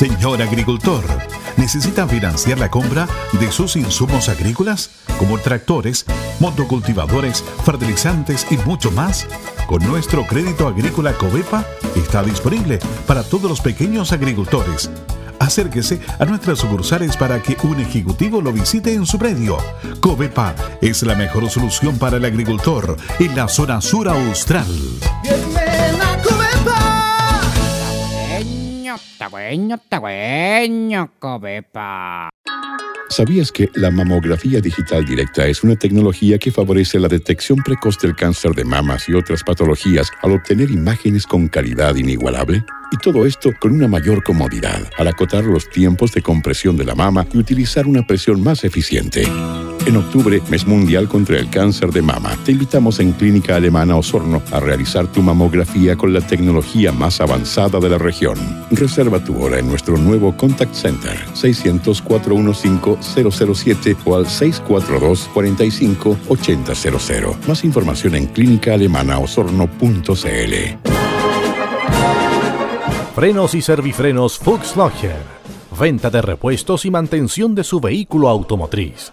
Señor agricultor, ¿necesita financiar la compra de sus insumos agrícolas como tractores, motocultivadores, fertilizantes y mucho más? Con nuestro crédito agrícola Covepa está disponible para todos los pequeños agricultores. Acérquese a nuestras sucursales para que un ejecutivo lo visite en su predio. Covepa es la mejor solución para el agricultor en la zona sur austral. ¿Sabías que la mamografía digital directa es una tecnología que favorece la detección precoz del cáncer de mamas y otras patologías al obtener imágenes con calidad inigualable? Y todo esto con una mayor comodidad, al acotar los tiempos de compresión de la mama y utilizar una presión más eficiente. En octubre, mes mundial contra el cáncer de mama, te invitamos en Clínica Alemana Osorno a realizar tu mamografía con la tecnología más avanzada de la región. Reserva tu hora en nuestro nuevo Contact Center 600-415-007 o al 642-45-8000. Más información en clínicaalemanaosorno.cl. Frenos y servifrenos Fuchs Logger. Venta de repuestos y mantención de su vehículo automotriz.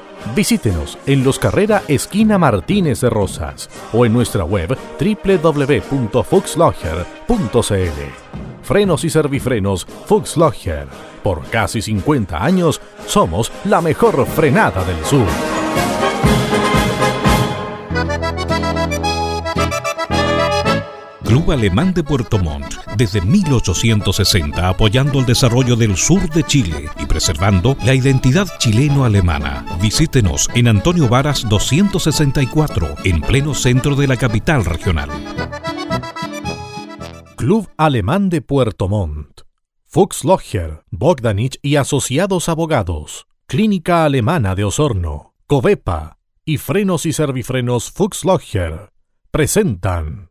Visítenos en Los Carrera Esquina Martínez de Rosas o en nuestra web www.fuxlogger.cl. Frenos y servifrenos Fuxlogger. Por casi 50 años somos la mejor frenada del sur. Club Alemán de Puerto Montt, desde 1860 apoyando el desarrollo del sur de Chile y preservando la identidad chileno-alemana. Visítenos en Antonio Varas 264, en pleno centro de la capital regional. Club Alemán de Puerto Montt. Fuchs Logger, Bogdanich y Asociados Abogados. Clínica Alemana de Osorno. Covepa y Frenos y Servifrenos Fuchs Logger presentan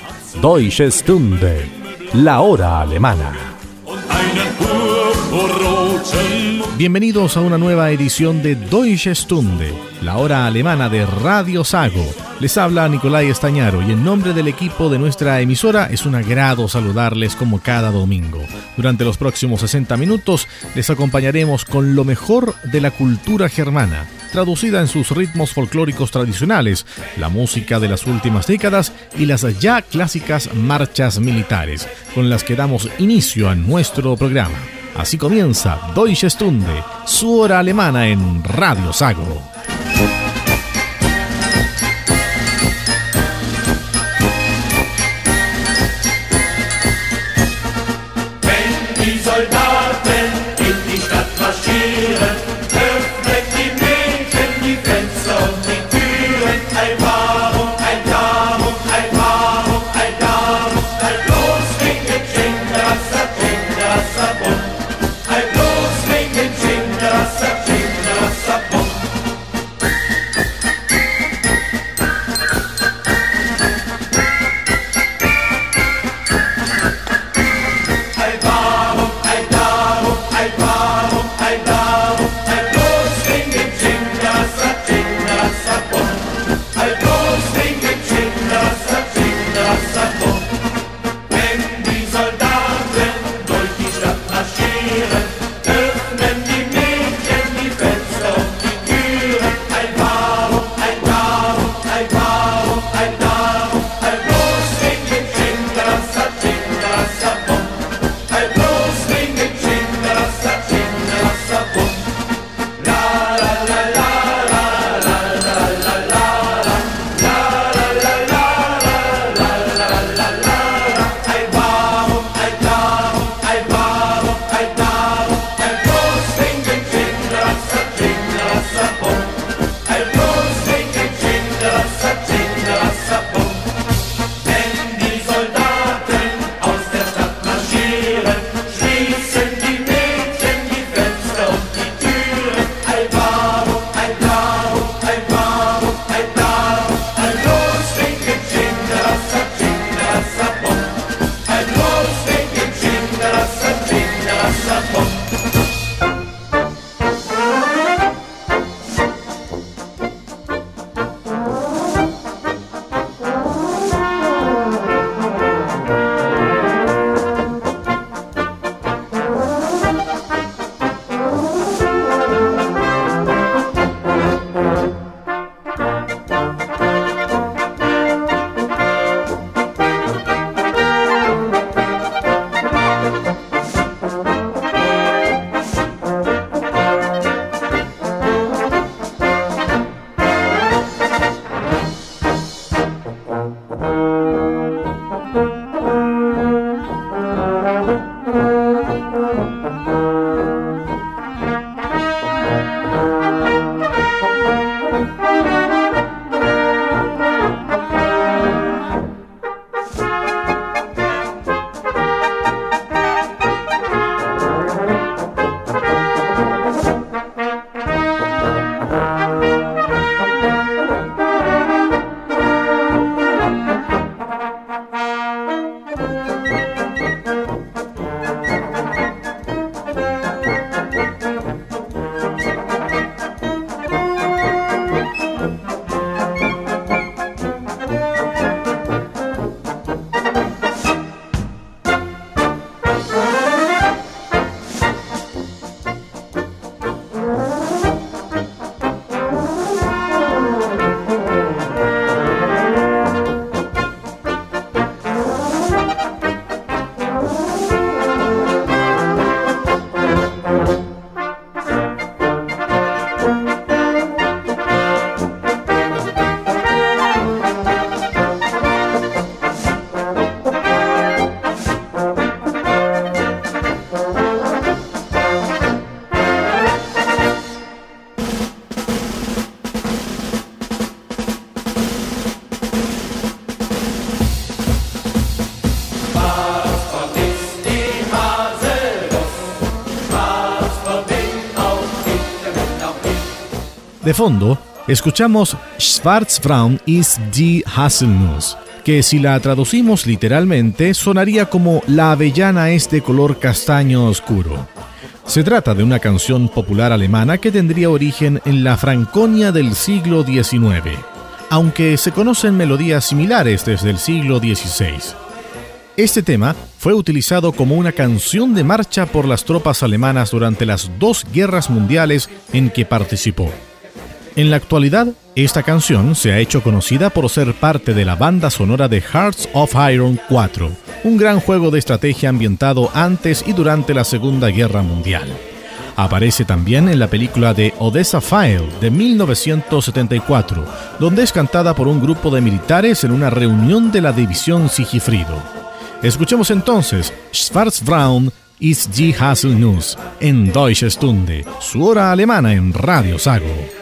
Deutsche Stunde, la hora alemana. Bienvenidos a una nueva edición de Deutsche Stunde, la hora alemana de Radio Sago. Les habla Nicolai Estañaro y en nombre del equipo de nuestra emisora es un agrado saludarles como cada domingo. Durante los próximos 60 minutos les acompañaremos con lo mejor de la cultura germana, traducida en sus ritmos folclóricos tradicionales, la música de las últimas décadas y las ya clásicas marchas militares, con las que damos inicio a nuestro programa. Así comienza Deutsche Stunde, su hora alemana en Radio Sago. Fondo, escuchamos Schwarzbraun ist die Haselnuss, que si la traducimos literalmente sonaría como La avellana es de color castaño oscuro. Se trata de una canción popular alemana que tendría origen en la Franconia del siglo XIX, aunque se conocen melodías similares desde el siglo XVI. Este tema fue utilizado como una canción de marcha por las tropas alemanas durante las dos guerras mundiales en que participó. En la actualidad, esta canción se ha hecho conocida por ser parte de la banda sonora de Hearts of Iron 4, un gran juego de estrategia ambientado antes y durante la Segunda Guerra Mundial. Aparece también en la película de Odessa File de 1974, donde es cantada por un grupo de militares en una reunión de la división Sigifrido. Escuchemos entonces Schwarzbraun ist die Haselnuss en Deutsche Stunde, su hora alemana en Radio Sago.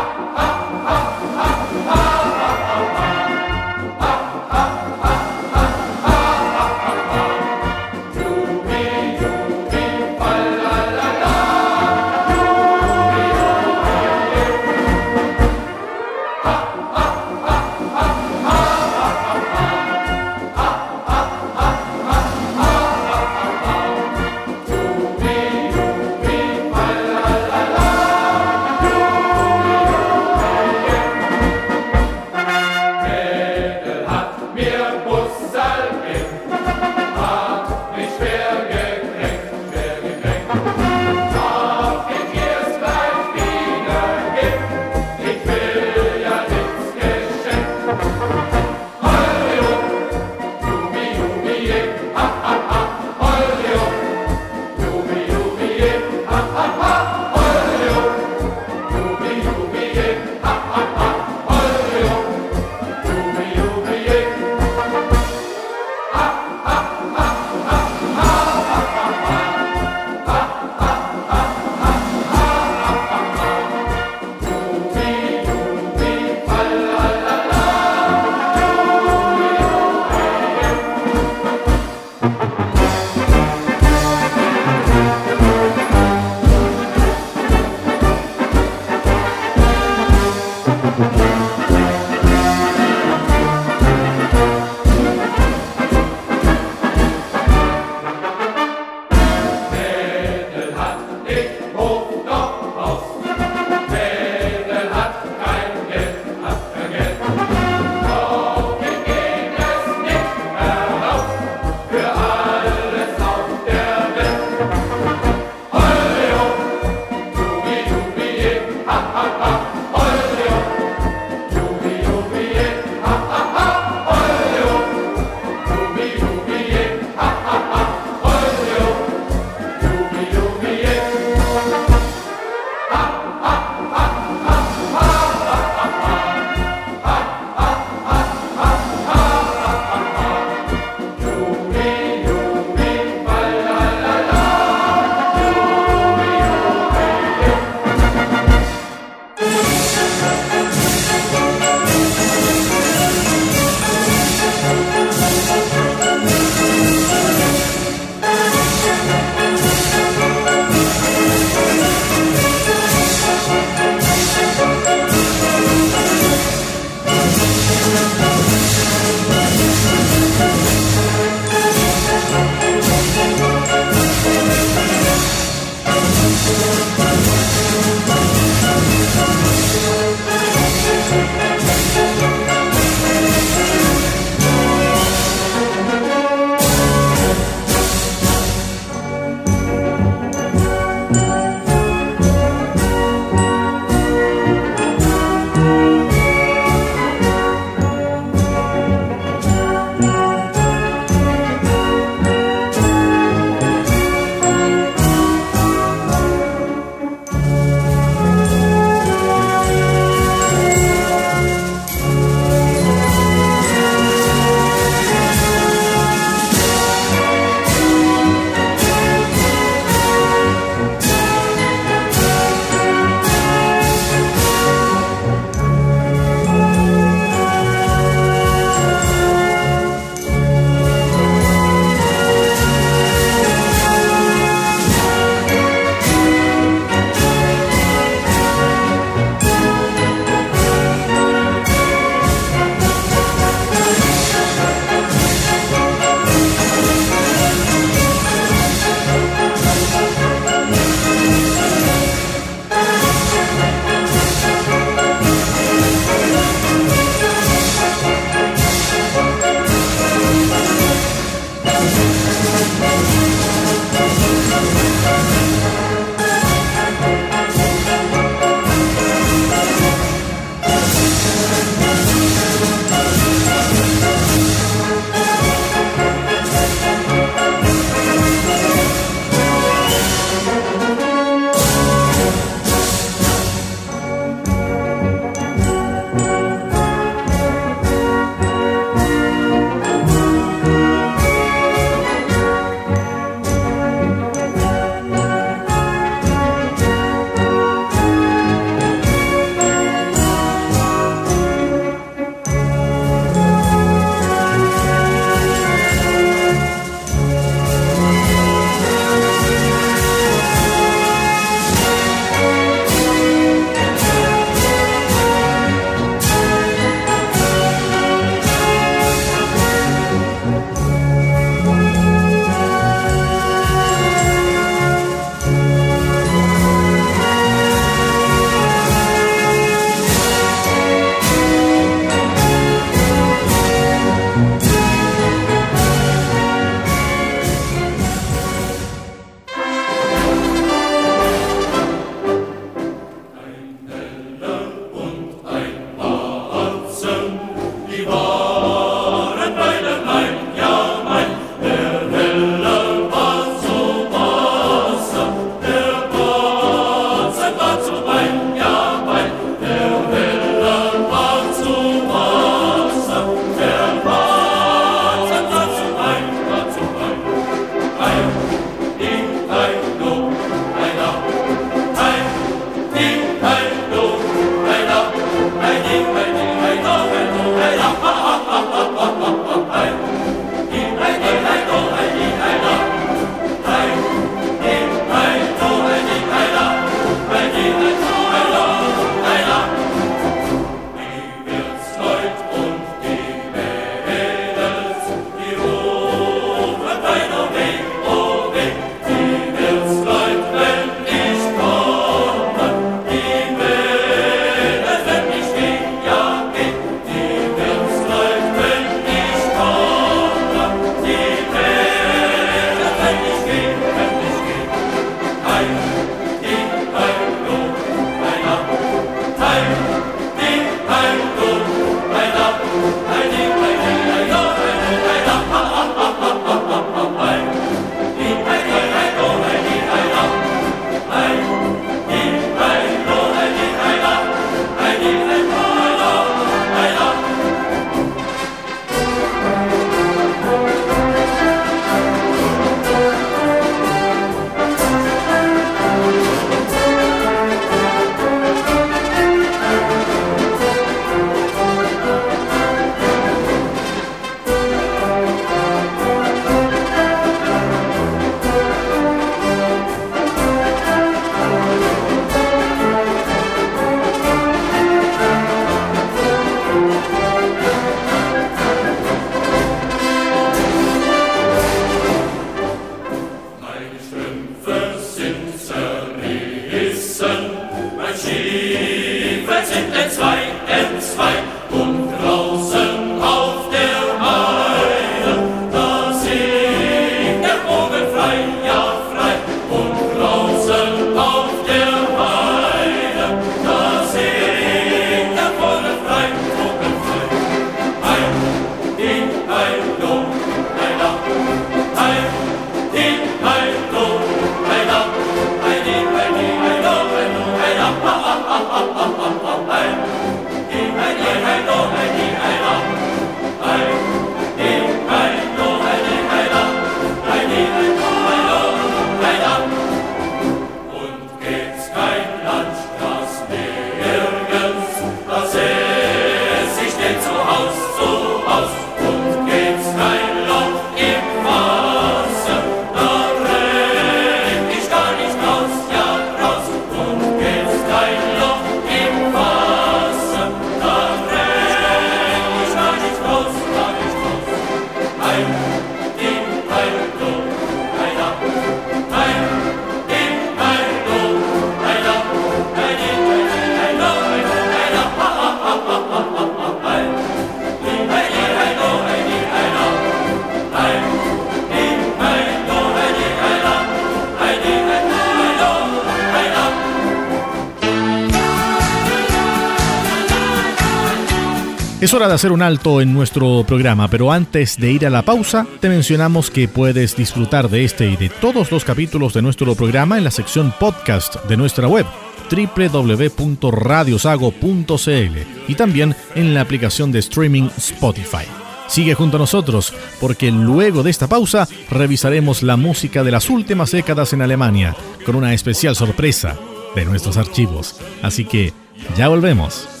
De hacer un alto en nuestro programa, pero antes de ir a la pausa, te mencionamos que puedes disfrutar de este y de todos los capítulos de nuestro programa en la sección podcast de nuestra web www.radiosago.cl y también en la aplicación de streaming Spotify. Sigue junto a nosotros porque luego de esta pausa revisaremos la música de las últimas décadas en Alemania con una especial sorpresa de nuestros archivos. Así que ya volvemos.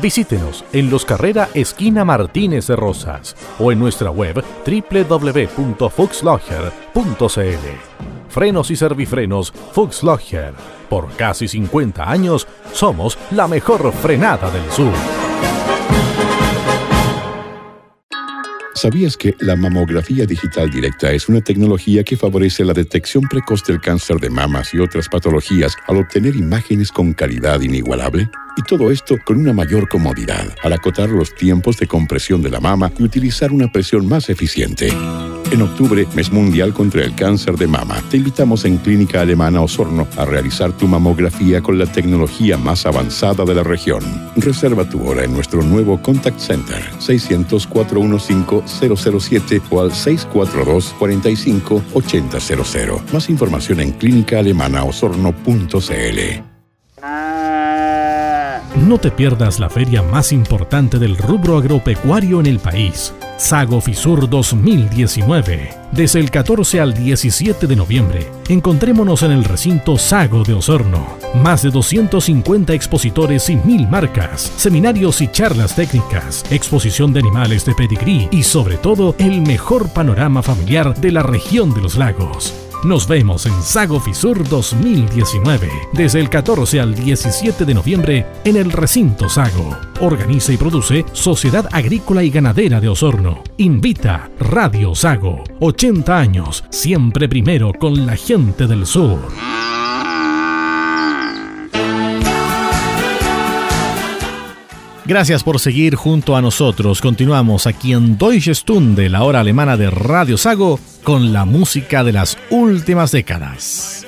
Visítenos en Los Carrera Esquina Martínez de Rosas o en nuestra web www.fuxlogger.cl. Frenos y servifrenos Fuxlogger. Por casi 50 años somos la mejor frenada del sur. ¿Sabías que la mamografía digital directa es una tecnología que favorece la detección precoz del cáncer de mamas y otras patologías al obtener imágenes con calidad inigualable? Y todo esto con una mayor comodidad, al acotar los tiempos de compresión de la mama y utilizar una presión más eficiente. En octubre, mes mundial contra el cáncer de mama, te invitamos en Clínica Alemana Osorno a realizar tu mamografía con la tecnología más avanzada de la región. Reserva tu hora en nuestro nuevo Contact Center 600-415-007 o al 642-45-8000. Más información en clínicaalemanaosorno.cl. No te pierdas la feria más importante del rubro agropecuario en el país, Sago Fisur 2019. Desde el 14 al 17 de noviembre, encontrémonos en el recinto Sago de Osorno. Más de 250 expositores y mil marcas, seminarios y charlas técnicas, exposición de animales de pedigrí y sobre todo el mejor panorama familiar de la región de los lagos. Nos vemos en Sago Fisur 2019, desde el 14 al 17 de noviembre en el recinto Sago. Organiza y produce Sociedad Agrícola y Ganadera de Osorno. Invita Radio Sago. 80 años, siempre primero con la gente del sur. Gracias por seguir junto a nosotros. Continuamos aquí en Deutsche Stunde, la hora alemana de Radio Sago, con la música de las últimas décadas.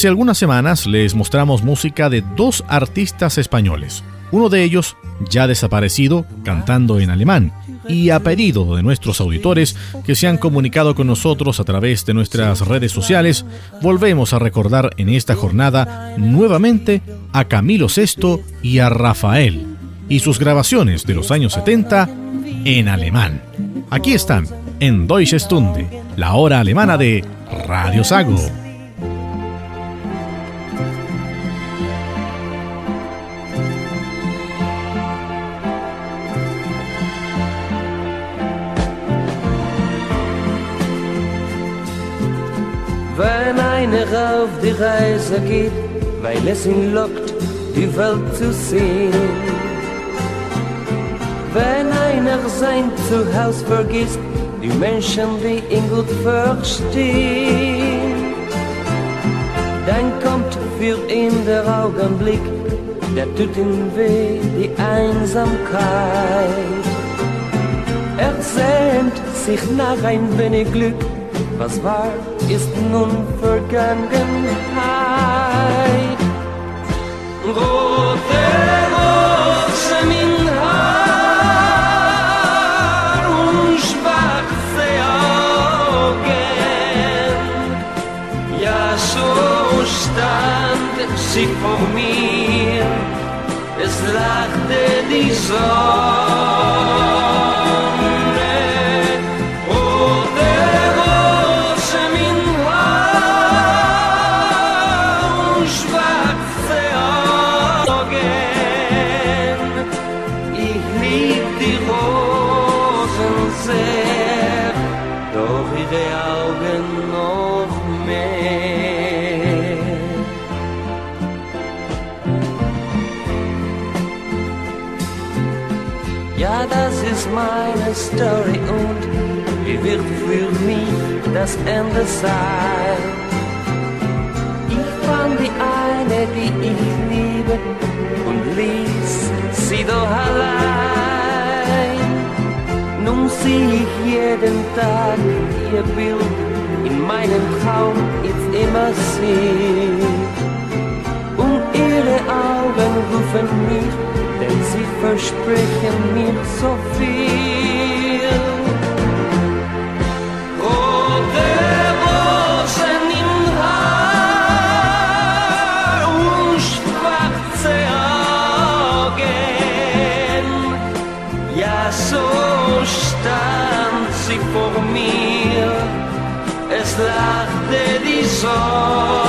Hace algunas semanas les mostramos música de dos artistas españoles, uno de ellos ya desaparecido cantando en alemán, y a pedido de nuestros auditores que se han comunicado con nosotros a través de nuestras redes sociales, volvemos a recordar en esta jornada nuevamente a Camilo VI y a Rafael y sus grabaciones de los años 70 en alemán. Aquí están, en Deutsche Stunde, la hora alemana de Radio Sago. Wenn einer auf die Reise geht, weil es ihn lockt, die Welt zu sehen. Wenn einer sein Zuhause vergisst, die Menschen, die ihn gut verstehen, dann kommt für ihn der Augenblick, der tut ihm weh, die Einsamkeit. Er sehnt sich nach ein wenig Glück, was war, ist nun Vergangenheit. Rote Rosen in Haar und schwarze Augen. Ja, so stand sie vor mir, es lachte die Sonne. Story und wie wird für mich das Ende sein? Ich fand die eine, die ich liebe und ließ sie doch allein. Nun sieh ich jeden Tag ihr Bild in meinem Traum jetzt immer sie. Und ihre Augen rufen mich, denn sie versprechen mir so viel. Die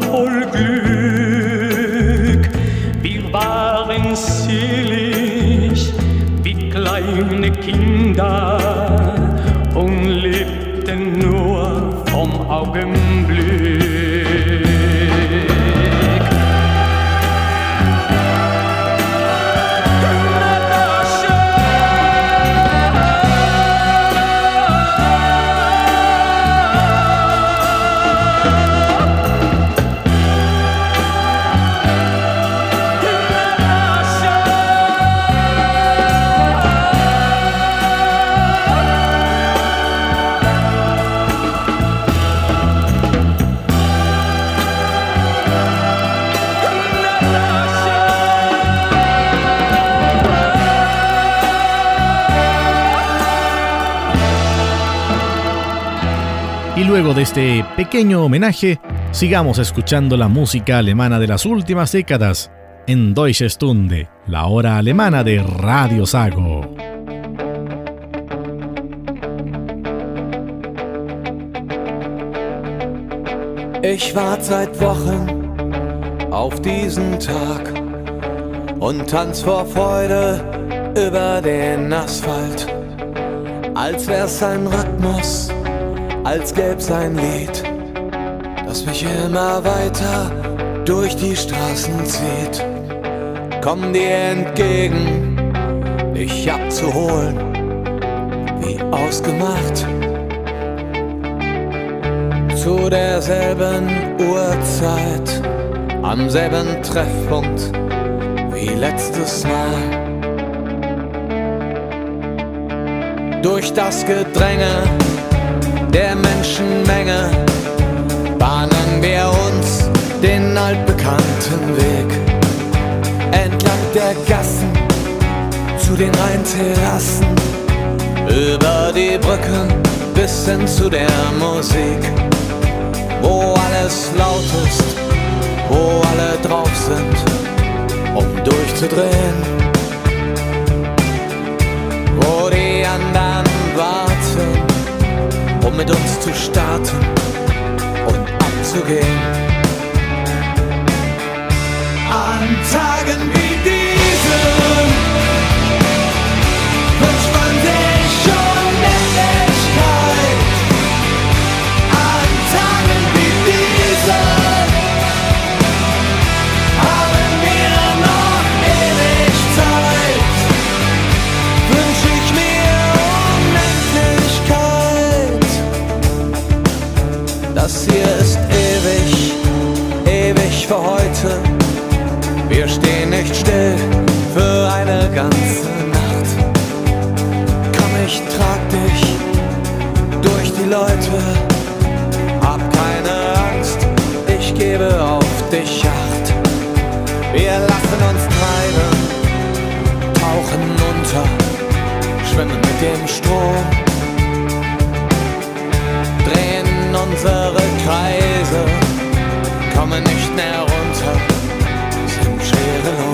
Voll Glück. Wir waren selig wie kleine Kinder und lebten nur vom Augenblick. Luego de este pequeño homenaje, sigamos escuchando la música alemana de las últimas décadas en Deutsche Stunde, la hora alemana de Radio Sago. Ich warte seit Wochen auf diesen Tag und tanz vor Freude über den Asphalt, als wär's ein Rhythmus als gäb's ein Lied, das mich immer weiter durch die Straßen zieht. Komm dir entgegen, dich abzuholen, wie ausgemacht. Zu derselben Uhrzeit, am selben Treffpunkt wie letztes Mal. Durch das Gedränge der Menschenmenge bahnen wir uns den altbekannten Weg. Entlang der Gassen zu den Rheinterrassen, über die Brücken bis hin zu der Musik, wo alles laut ist, wo alle drauf sind, um durchzudrehen, wo die anderen warten mit uns zu starten und abzugehen. An Tagen wie diesen Leute. Hab keine Angst, ich gebe auf dich Acht. Wir lassen uns treiben, tauchen unter, schwimmen mit dem Strom, drehen unsere Kreise, kommen nicht mehr runter, sind schwerelos.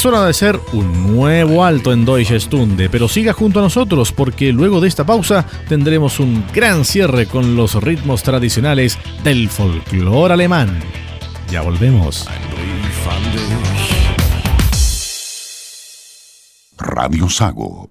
Es hora de hacer un nuevo alto en Deutsche Stunde, pero siga junto a nosotros porque luego de esta pausa tendremos un gran cierre con los ritmos tradicionales del folclore alemán. Ya volvemos. Radio Sago.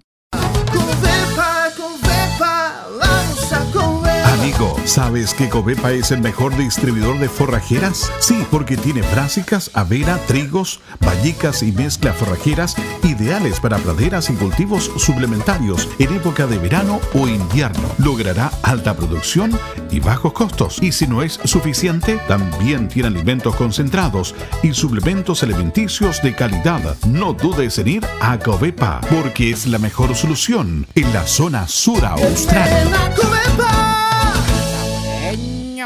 ¿Sabes que Covepa es el mejor distribuidor de forrajeras? Sí, porque tiene brásicas, avena, trigos, vallicas y mezclas forrajeras ideales para praderas y cultivos suplementarios en época de verano o invierno. Logrará alta producción y bajos costos. Y si no es suficiente, también tiene alimentos concentrados y suplementos alimenticios de calidad. No dudes en ir a Covepa, porque es la mejor solución en la zona sur austral.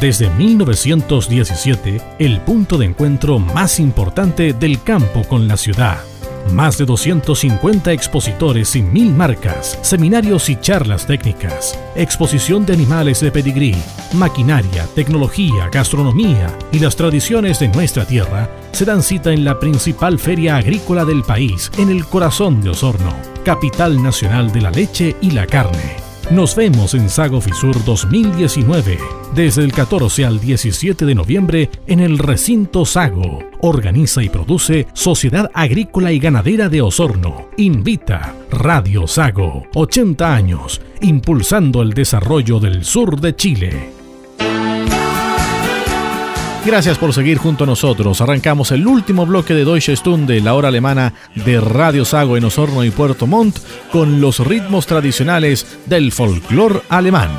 desde 1917, el punto de encuentro más importante del campo con la ciudad. Más de 250 expositores y mil marcas, seminarios y charlas técnicas, exposición de animales de pedigrí, maquinaria, tecnología, gastronomía y las tradiciones de nuestra tierra se dan cita en la principal feria agrícola del país, en el corazón de Osorno, capital nacional de la leche y la carne. Nos vemos en Sago Fisur 2019, desde el 14 al 17 de noviembre en el recinto Sago. Organiza y produce Sociedad Agrícola y Ganadera de Osorno. Invita Radio Sago, 80 años, impulsando el desarrollo del sur de Chile. Gracias por seguir junto a nosotros. Arrancamos el último bloque de Deutsche Stunde, la hora alemana de Radio Sago en Osorno y Puerto Montt, con los ritmos tradicionales del folclore alemán.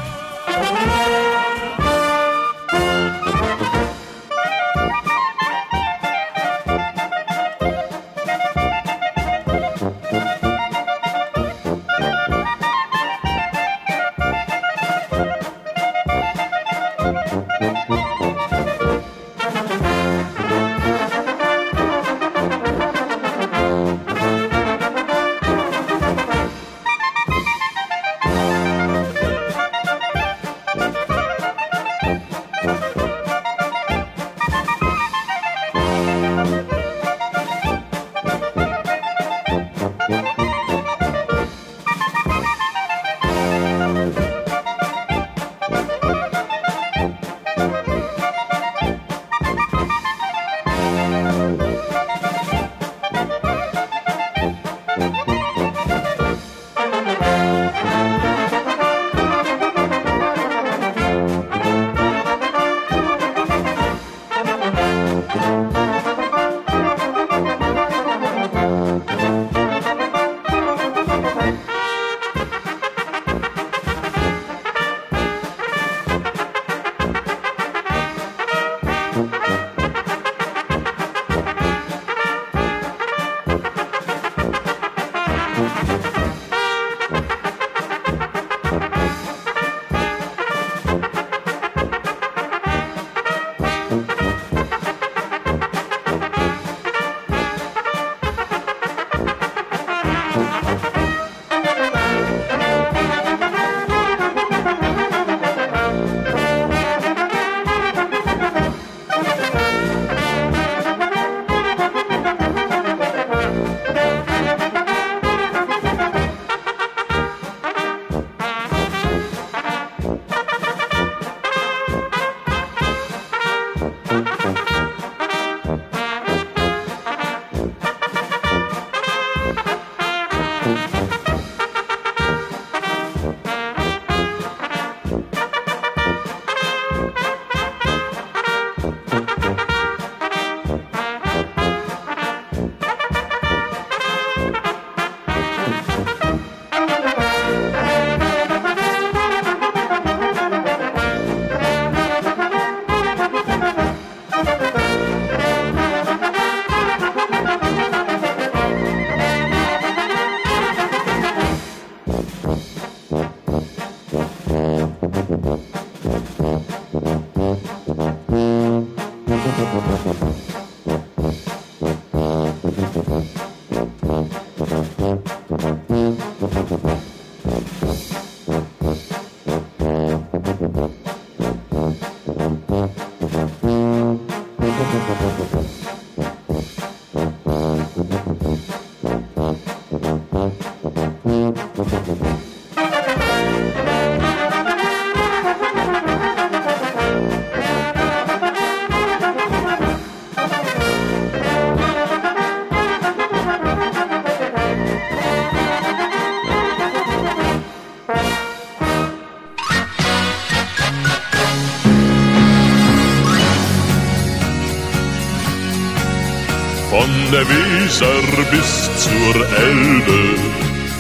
Weser bis zur Elbe,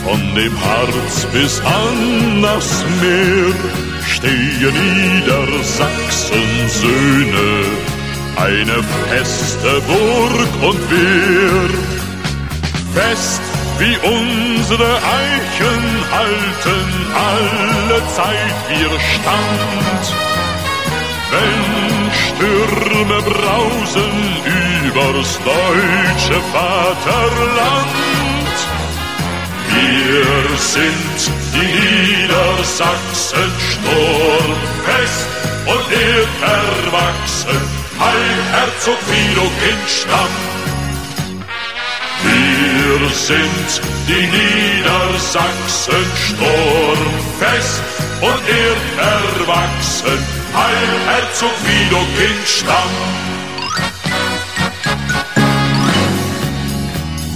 von dem Harz bis an das Meer, stehen Niedersachsen Söhne, eine feste Burg und Wehr. Fest wie unsere Eichen halten alle Zeit wir Stand. Wenn Stürme brausen übers deutsche Vaterland, wir sind die Niedersachsen sturmfest und erwachsen, Heil Herzog Widokind Stamm. Wir sind die Niedersachsen sturmfest und erwachsen, Heil Herzog Widokind Stamm.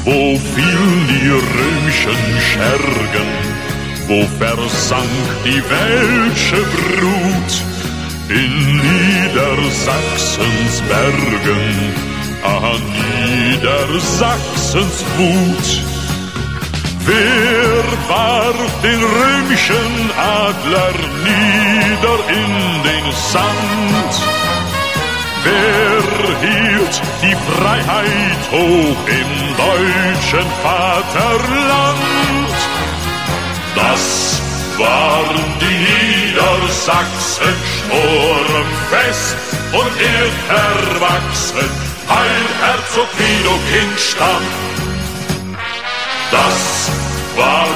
Wo fielen die römischen Schergen, wo versank die welsche Brut, in Niedersachsens Bergen an Niedersachsens Wut. Wer warf den römischen Adler nieder in den Sand? Wer hielt die Freiheit hoch im deutschen Vaterland? Das waren die Niedersachsen sturmfest und erwachsen Heil Herzog Widokind Stamm. Das war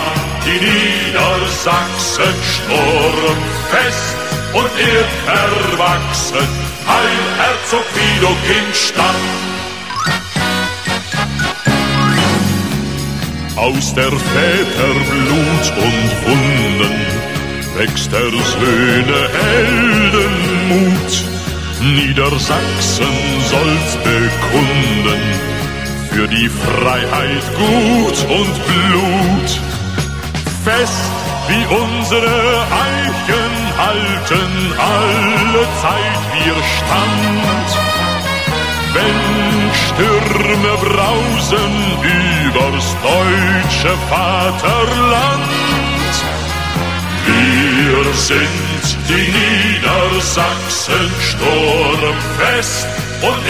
die Niedersachsen sturmfest und ihr erwachsen. Heil Herzog Widokind Stamm. Aus der Väter Blut und Wunden wächst der Söhne Heldenmut Niedersachsen soll's bekunden, für die Freiheit Gut und Blut. Fest wie unsere Eichen halten alle Zeit wir Stand. Wenn Stürme brausen übers deutsche Vaterland, wir sind die Niedersachsen sturmfest und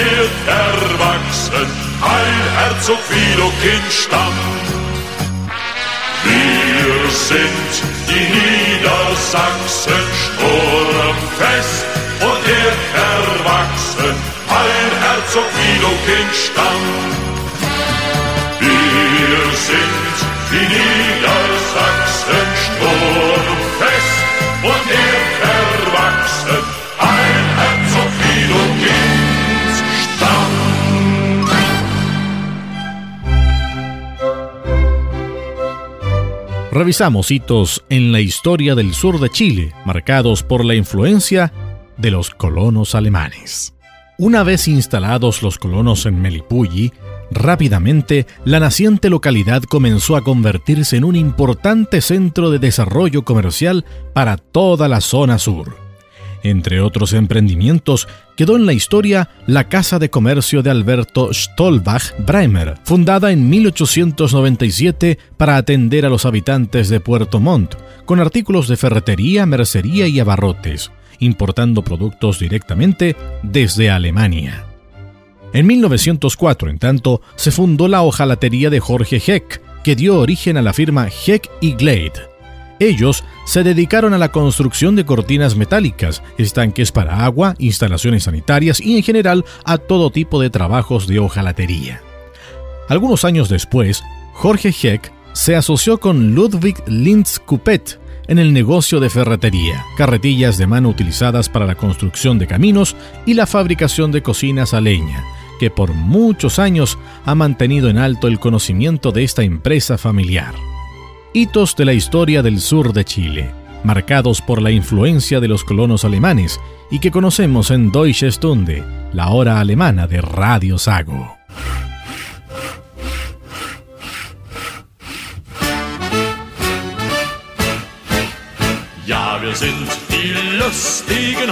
erwachsen, Heil Herzog Widokind Stamm. Wir sind die Niedersachsen sturmfest und erwachsen, Heil Herzog Widokind Stamm. Wir sind die Niedersachsen sturmfest und erwachsen, Revisamos hitos en la historia del sur de Chile, marcados por la influencia de los colonos alemanes. Una vez instalados los colonos en Melipulli, Rápidamente, la naciente localidad comenzó a convertirse en un importante centro de desarrollo comercial para toda la zona sur. Entre otros emprendimientos, quedó en la historia la Casa de Comercio de Alberto Stolbach Breimer, fundada en 1897 para atender a los habitantes de Puerto Montt, con artículos de ferretería, mercería y abarrotes, importando productos directamente desde Alemania. En 1904, en tanto, se fundó la hojalatería de Jorge Heck, que dio origen a la firma Heck y Glade. Ellos se dedicaron a la construcción de cortinas metálicas, estanques para agua, instalaciones sanitarias y en general a todo tipo de trabajos de hojalatería. Algunos años después, Jorge Heck se asoció con Ludwig Linz Coupet en el negocio de ferretería, carretillas de mano utilizadas para la construcción de caminos y la fabricación de cocinas a leña, que por muchos años ha mantenido en alto el conocimiento de esta empresa familiar. Hitos de la historia del sur de Chile, marcados por la influencia de los colonos alemanes y que conocemos en Deutsche Stunde, la hora alemana de Radio Sago. Ja, wir sind die lustigen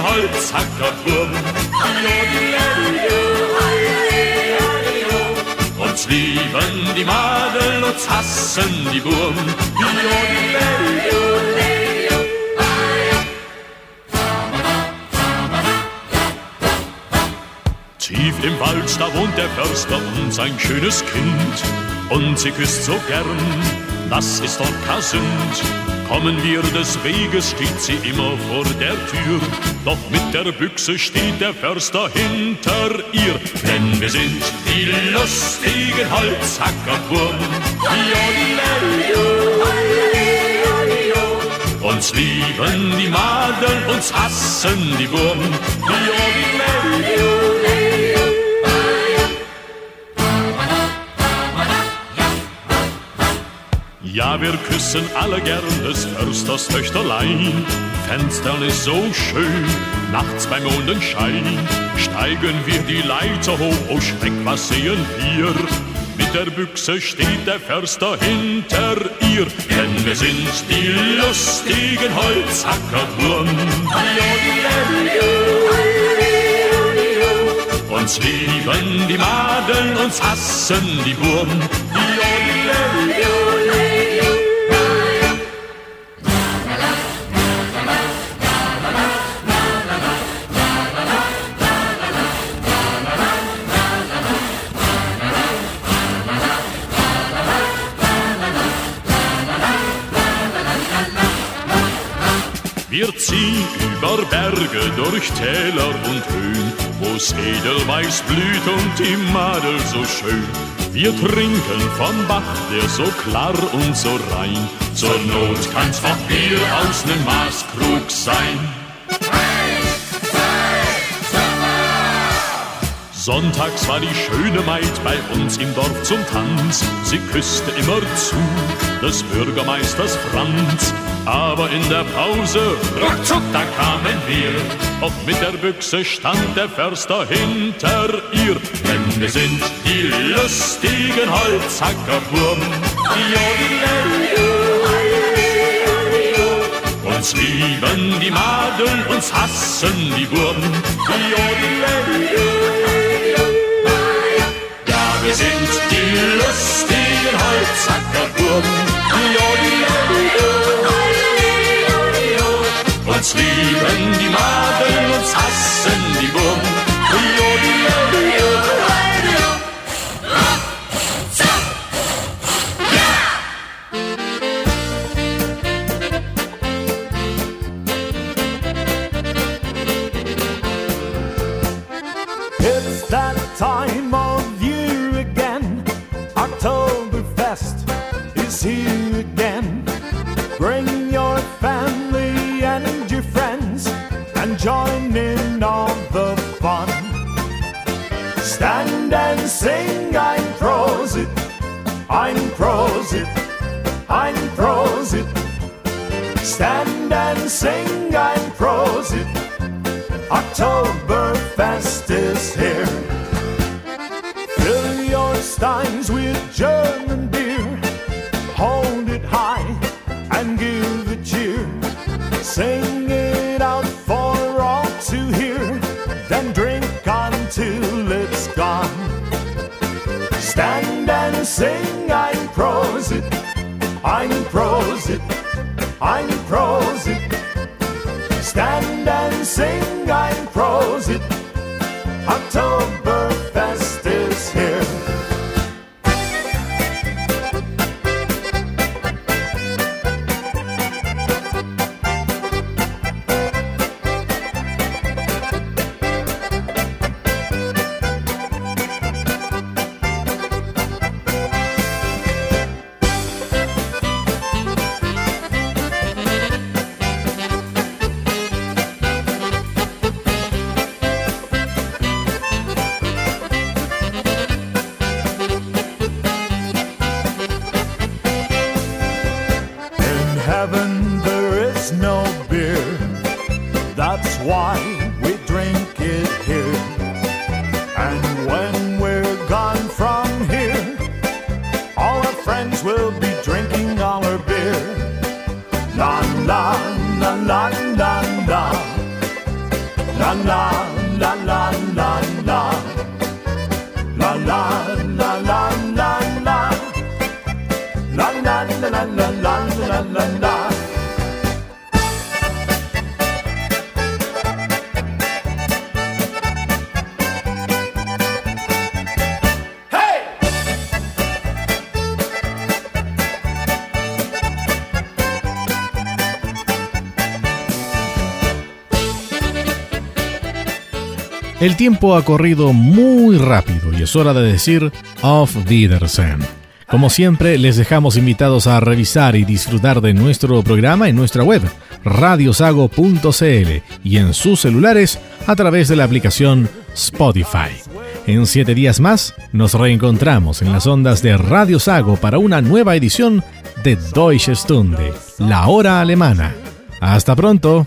lieben die Madel, uns hassen die Burm. Tief im Wald, da wohnt der Förster und sein schönes Kind. Und sie küsst so gern, das ist doch kein Sünd. Kommen wir des Weges, steht sie immer vor der Tür. Doch mit der Büchse steht der Förster hinter ihr. Denn wir sind die lustigen Holzhackerwurm. Uns lieben die Madeln, uns hassen die Wurm. Ja, wir küssen alle gern des Försters Töchterlein. Fenstern ist so schön, nachts beim Mondenschein. Steigen wir die Leiter hoch, oh Schreck, was sehen wir? Mit der Büchse steht der Förster hinter ihr, denn wir sind die lustigen Holzhackerwurm. Uns lieben die Madeln, uns hassen die Wurm. Wir ziehen über Berge, durch Täler und Höhen, wo's Edelweiß blüht und die Madel so schön. Wir trinken vom Bach, der so klar und so rein. Zur Not kann's auch Bier aus nem Maßkrug sein. Sonntags war die schöne Maid bei uns im Dorf zum Tanz. Sie küsste immer zu des Bürgermeisters Franz. Aber in der Pause, ruckzuck, da kamen wir. Auch mit der Büchse stand der Förster hinter ihr. Denn wir sind die lustigen Holzhackerwurm. Uns lieben die Madeln, uns hassen die Wurm. Ja, wir sind die lustigen Holzhackerwurm. Lieben die Madeln, uns hassen die Wurm. It's that time of Oktoberfest is here. Fill your steins with German beer. Hold it high and give a cheer. Sing it out for all to hear. Then drink until it's gone. Stand and sing, I'm Prosit. I'm Prosit. I'm Prosit. El tiempo ha corrido muy rápido y es hora de decir Auf Wiedersehen. Como siempre, les dejamos invitados a revisar y disfrutar de nuestro programa en nuestra web, radiosago.cl, y en sus celulares a través de la aplicación Spotify. En siete días más, nos reencontramos en las ondas de Radio Sago para una nueva edición de Deutsche Stunde, la hora alemana. Hasta pronto.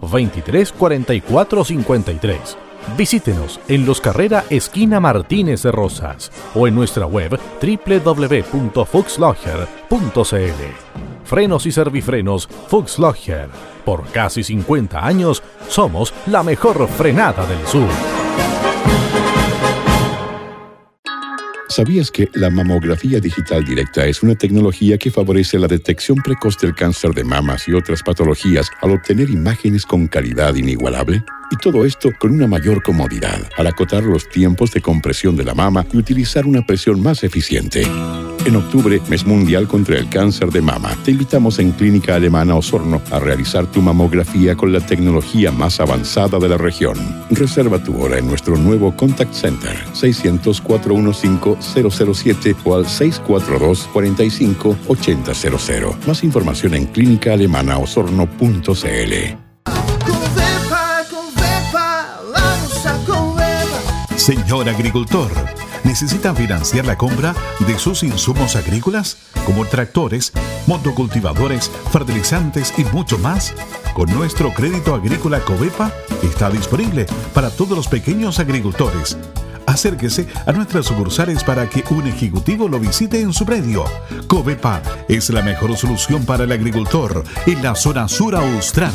23 44 53. Visítenos en Los Carrera Esquina Martínez de Rosas o en nuestra web www.fuxlogger.cl. Frenos y servifrenos Fuxlogger. Por casi 50 años somos la mejor frenada del sur. ¿Sabías que la mamografía digital directa es una tecnología que favorece la detección precoz del cáncer de mamas y otras patologías al obtener imágenes con calidad inigualable? Y todo esto con una mayor comodidad, al acotar los tiempos de compresión de la mama y utilizar una presión más eficiente. En octubre, mes mundial contra el cáncer de mama, te invitamos en Clínica Alemana Osorno a realizar tu mamografía con la tecnología más avanzada de la región. Reserva tu hora en nuestro nuevo Contact Center 600-415-007 o al 642-45-8000. Más información en clínicaalemanaosorno.cl. Señor agricultor, ¿necesita financiar la compra de sus insumos agrícolas como tractores, motocultivadores, fertilizantes y mucho más? Con nuestro crédito agrícola Covepa está disponible para todos los pequeños agricultores. Acérquese a nuestras sucursales para que un ejecutivo lo visite en su predio. Covepa es la mejor solución para el agricultor en la zona sur austral.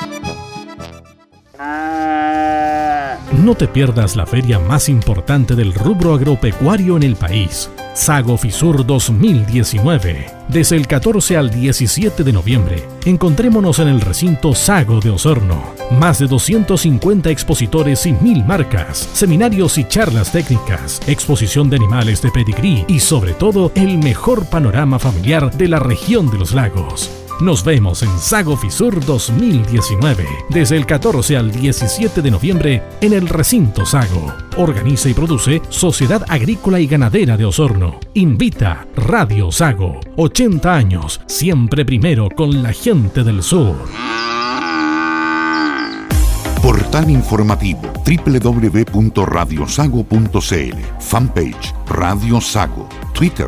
No te pierdas la feria más importante del rubro agropecuario en el país, Sago Fisur 2019. Desde el 14 al 17 de noviembre, encontrémonos en el recinto Sago de Osorno. Más de 250 expositores y mil marcas, seminarios y charlas técnicas, exposición de animales de pedigrí y sobre todo el mejor panorama familiar de la región de los lagos. Nos vemos en Sago Fisur 2019, desde el 14 al 17 de noviembre en el recinto Sago. Organiza y produce Sociedad Agrícola y Ganadera de Osorno. Invita Radio Sago. 80 años, siempre primero con la gente del sur. Portal informativo www.radiosago.cl Fanpage Radio Sago. Twitter